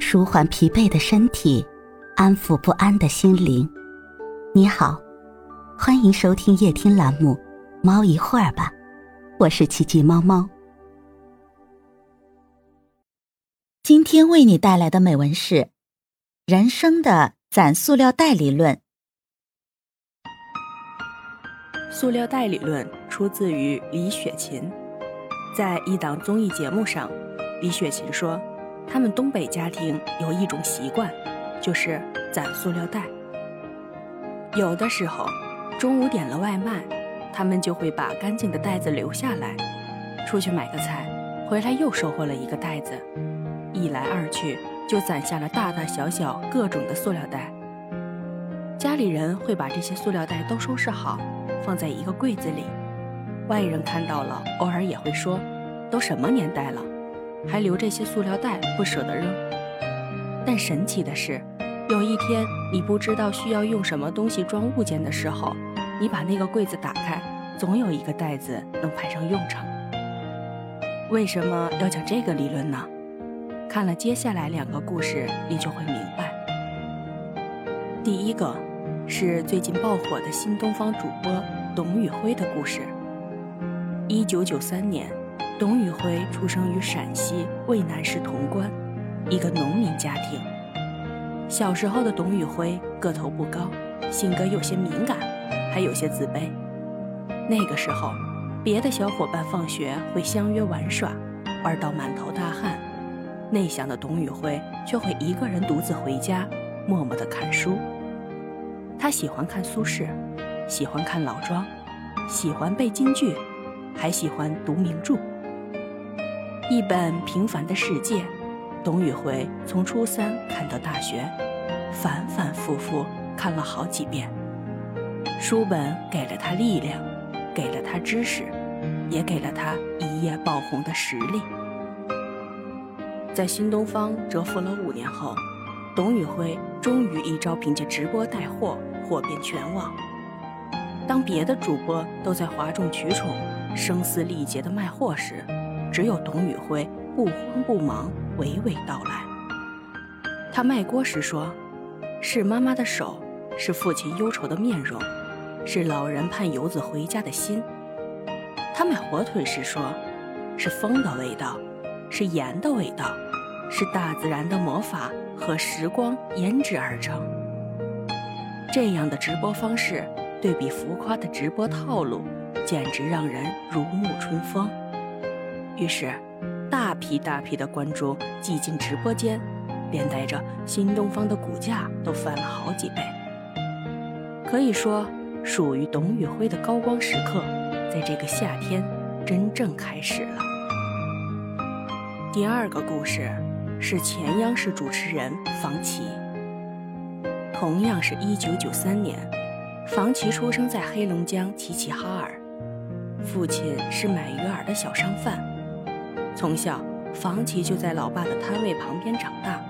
舒缓疲惫的身体，安抚不安的心灵。你好，欢迎收听夜听栏目《猫一会儿吧》，我是奇迹猫猫。今天为你带来的美文是：人生的攒塑料袋理论。塑料袋理论出自于李雪琴，在一档综艺节目上，李雪琴说。他们东北家庭有一种习惯，就是攒塑料袋。有的时候，中午点了外卖，他们就会把干净的袋子留下来，出去买个菜，回来又收获了一个袋子，一来二去就攒下了大大小小各种的塑料袋。家里人会把这些塑料袋都收拾好，放在一个柜子里，外人看到了，偶尔也会说：“都什么年代了？”还留这些塑料袋不舍得扔，但神奇的是，有一天你不知道需要用什么东西装物件的时候，你把那个柜子打开，总有一个袋子能派上用场。为什么要讲这个理论呢？看了接下来两个故事，你就会明白。第一个是最近爆火的新东方主播董宇辉的故事。一九九三年。董宇辉出生于陕西渭南市潼关，一个农民家庭。小时候的董宇辉个头不高，性格有些敏感，还有些自卑。那个时候，别的小伙伴放学会相约玩耍，玩到满头大汗，内向的董宇辉却会一个人独自回家，默默地看书。他喜欢看苏轼，喜欢看老庄，喜欢背京剧，还喜欢读名著。一本平凡的世界，董宇辉从初三看到大学，反反复复看了好几遍。书本给了他力量，给了他知识，也给了他一夜爆红的实力。在新东方蛰伏了五年后，董宇辉终于一招凭借直播带货火遍全网。当别的主播都在哗众取宠、声嘶力竭地卖货时，只有董宇辉不慌不忙，娓娓道来。他卖锅时说：“是妈妈的手，是父亲忧愁的面容，是老人盼游子回家的心。”他卖火腿时说：“是风的味道，是盐的味道，是大自然的魔法和时光腌制而成。”这样的直播方式，对比浮夸的直播套路，简直让人如沐春风。于是，大批大批的观众挤进直播间，连带着新东方的股价都翻了好几倍。可以说，属于董宇辉的高光时刻，在这个夏天真正开始了。第二个故事是前央视主持人房琪。同样是一九九三年，房琪出生在黑龙江齐齐哈尔，父亲是买鱼饵的小商贩。从小，房琪就在老爸的摊位旁边长大。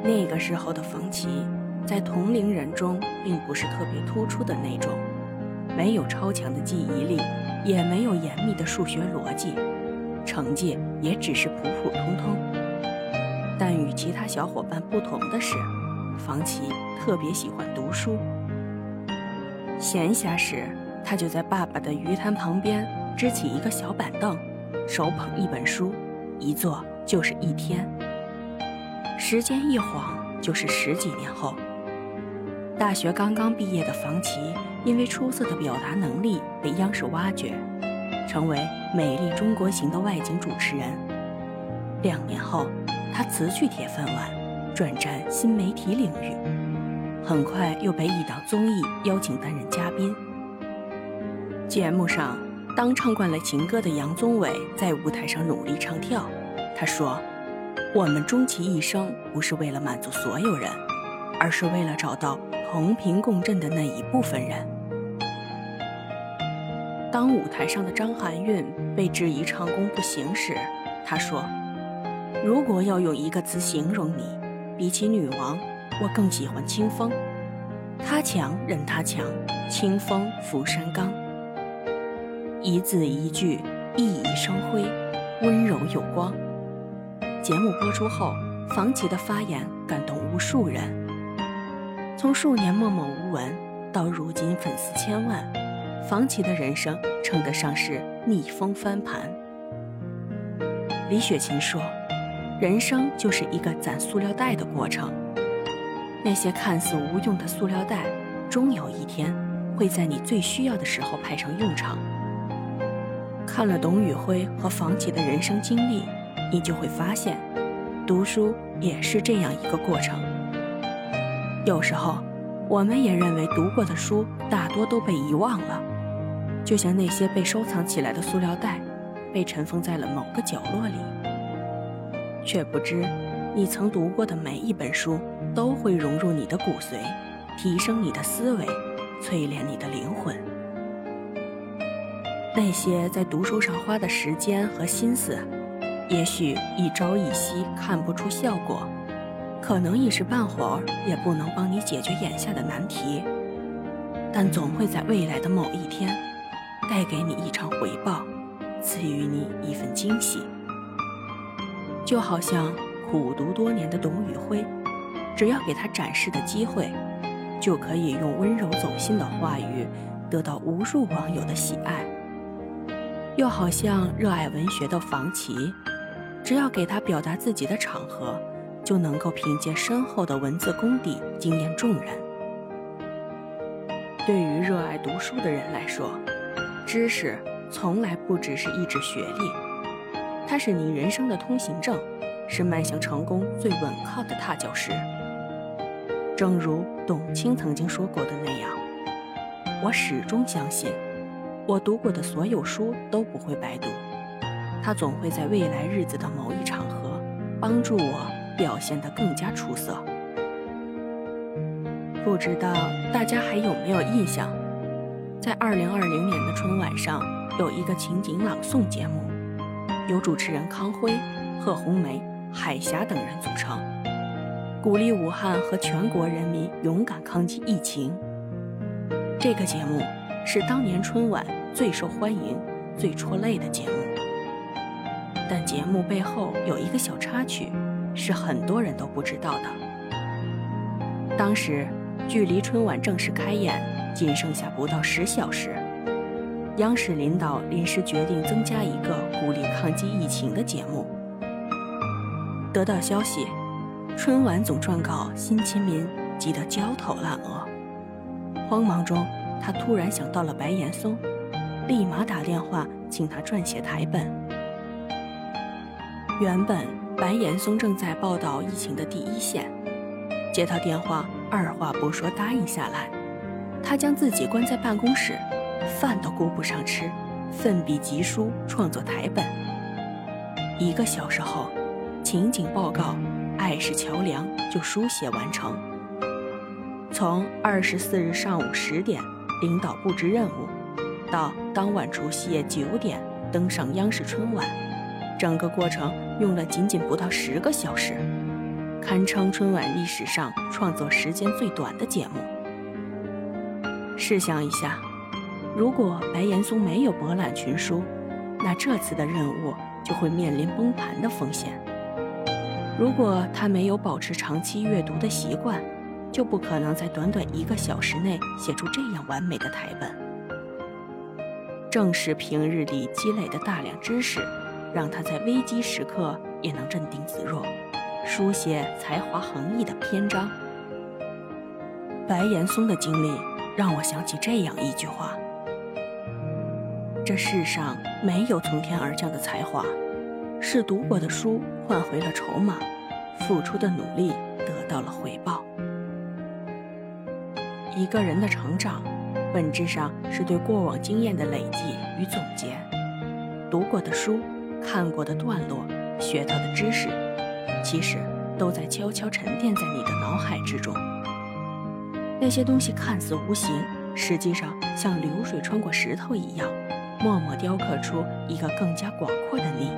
那个时候的房琪，在同龄人中并不是特别突出的那种，没有超强的记忆力，也没有严密的数学逻辑，成绩也只是普普通通。但与其他小伙伴不同的是，房琪特别喜欢读书。闲暇时，他就在爸爸的鱼摊旁边支起一个小板凳。手捧一本书，一坐就是一天。时间一晃就是十几年后，大学刚刚毕业的房琪，因为出色的表达能力被央视挖掘，成为《美丽中国行》的外景主持人。两年后，他辞去铁饭碗，转战新媒体领域，很快又被一档综艺邀请担任嘉宾。节目上。当唱惯了情歌的杨宗纬在舞台上努力唱跳，他说：“我们终其一生不是为了满足所有人，而是为了找到同频共振的那一部分人。”当舞台上的张含韵被质疑唱功不行时，他说：“如果要用一个词形容你，比起女王，我更喜欢清风。他强任他强，清风拂山岗。”一字一句，熠熠生辉，温柔有光。节目播出后，房琪的发言感动无数人。从数年默默无闻到如今粉丝千万，房琪的人生称得上是逆风翻盘。李雪琴说：“人生就是一个攒塑料袋的过程，那些看似无用的塑料袋，终有一天会在你最需要的时候派上用场。”看了董宇辉和房琪的人生经历，你就会发现，读书也是这样一个过程。有时候，我们也认为读过的书大多都被遗忘了，就像那些被收藏起来的塑料袋，被尘封在了某个角落里。却不知，你曾读过的每一本书，都会融入你的骨髓，提升你的思维，淬炼你的灵魂。那些在读书上花的时间和心思，也许一朝一夕看不出效果，可能一时半会儿也不能帮你解决眼下的难题，但总会在未来的某一天，带给你一场回报，赐予你一份惊喜。就好像苦读多年的董宇辉，只要给他展示的机会，就可以用温柔走心的话语，得到无数网友的喜爱。又好像热爱文学的房琪，只要给他表达自己的场合，就能够凭借深厚的文字功底惊艳众人。对于热爱读书的人来说，知识从来不只是一纸学历，它是你人生的通行证，是迈向成功最稳靠的踏脚石。正如董卿曾经说过的那样，我始终相信。我读过的所有书都不会白读，它总会在未来日子的某一场合，帮助我表现得更加出色。不知道大家还有没有印象，在二零二零年的春晚上，有一个情景朗诵节目，由主持人康辉、贺红梅、海霞等人组成，鼓励武汉和全国人民勇敢抗击疫情。这个节目是当年春晚。最受欢迎、最戳泪的节目，但节目背后有一个小插曲，是很多人都不知道的。当时，距离春晚正式开演仅剩下不到十小时，央视领导临时决定增加一个鼓励抗击疫情的节目。得到消息，春晚总撰稿辛勤民急得焦头烂额，慌忙中，他突然想到了白岩松。立马打电话请他撰写台本。原本白岩松正在报道疫情的第一线，接到电话，二话不说答应下来。他将自己关在办公室，饭都顾不上吃，奋笔疾书创作台本。一个小时后，情景报告《爱是桥梁》就书写完成。从二十四日上午十点，领导布置任务。到当晚除夕夜九点登上央视春晚，整个过程用了仅仅不到十个小时，堪称春晚历史上创作时间最短的节目。试想一下，如果白岩松没有博览群书，那这次的任务就会面临崩盘的风险。如果他没有保持长期阅读的习惯，就不可能在短短一个小时内写出这样完美的台本。正是平日里积累的大量知识，让他在危机时刻也能镇定自若，书写才华横溢的篇章。白岩松的经历让我想起这样一句话：这世上没有从天而降的才华，是读过的书换回了筹码，付出的努力得到了回报。一个人的成长。本质上是对过往经验的累积与总结，读过的书、看过的段落、学到的知识，其实都在悄悄沉淀在你的脑海之中。那些东西看似无形，实际上像流水穿过石头一样，默默雕刻出一个更加广阔的你。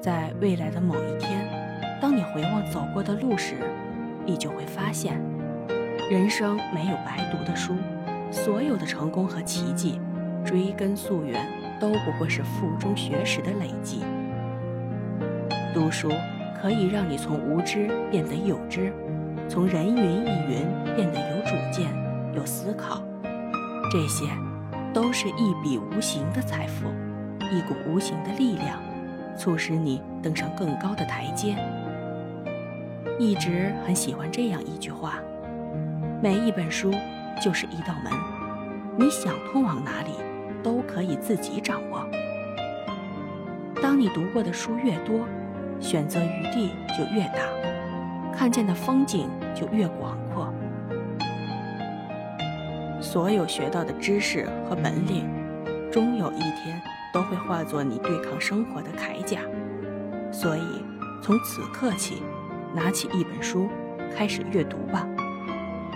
在未来的某一天，当你回望走过的路时，你就会发现。人生没有白读的书，所有的成功和奇迹，追根溯源都不过是腹中学识的累积。读书可以让你从无知变得有知，从人云亦云变得有主见、有思考。这些，都是一笔无形的财富，一股无形的力量，促使你登上更高的台阶。一直很喜欢这样一句话：每一本书就是一道门，你想通往哪里，都可以自己掌握。当你读过的书越多，选择余地就越大，看见的风景就越广阔。所有学到的知识和本领，终有一天都会化作你对抗生活的铠甲。所以，从此刻起，拿起一本书，开始阅读吧。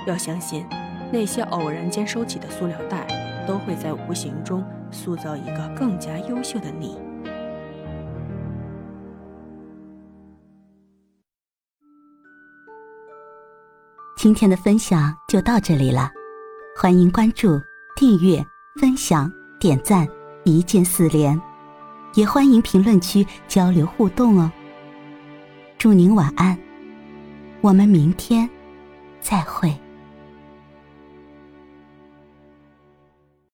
要相信，那些偶然间收起的塑料袋，都会在无形中塑造一个更加优秀的你。今天的分享就到这里了，欢迎关注、订阅、分享、点赞，一键四连，也欢迎评论区交流互动哦。祝您晚安，我们明天再会。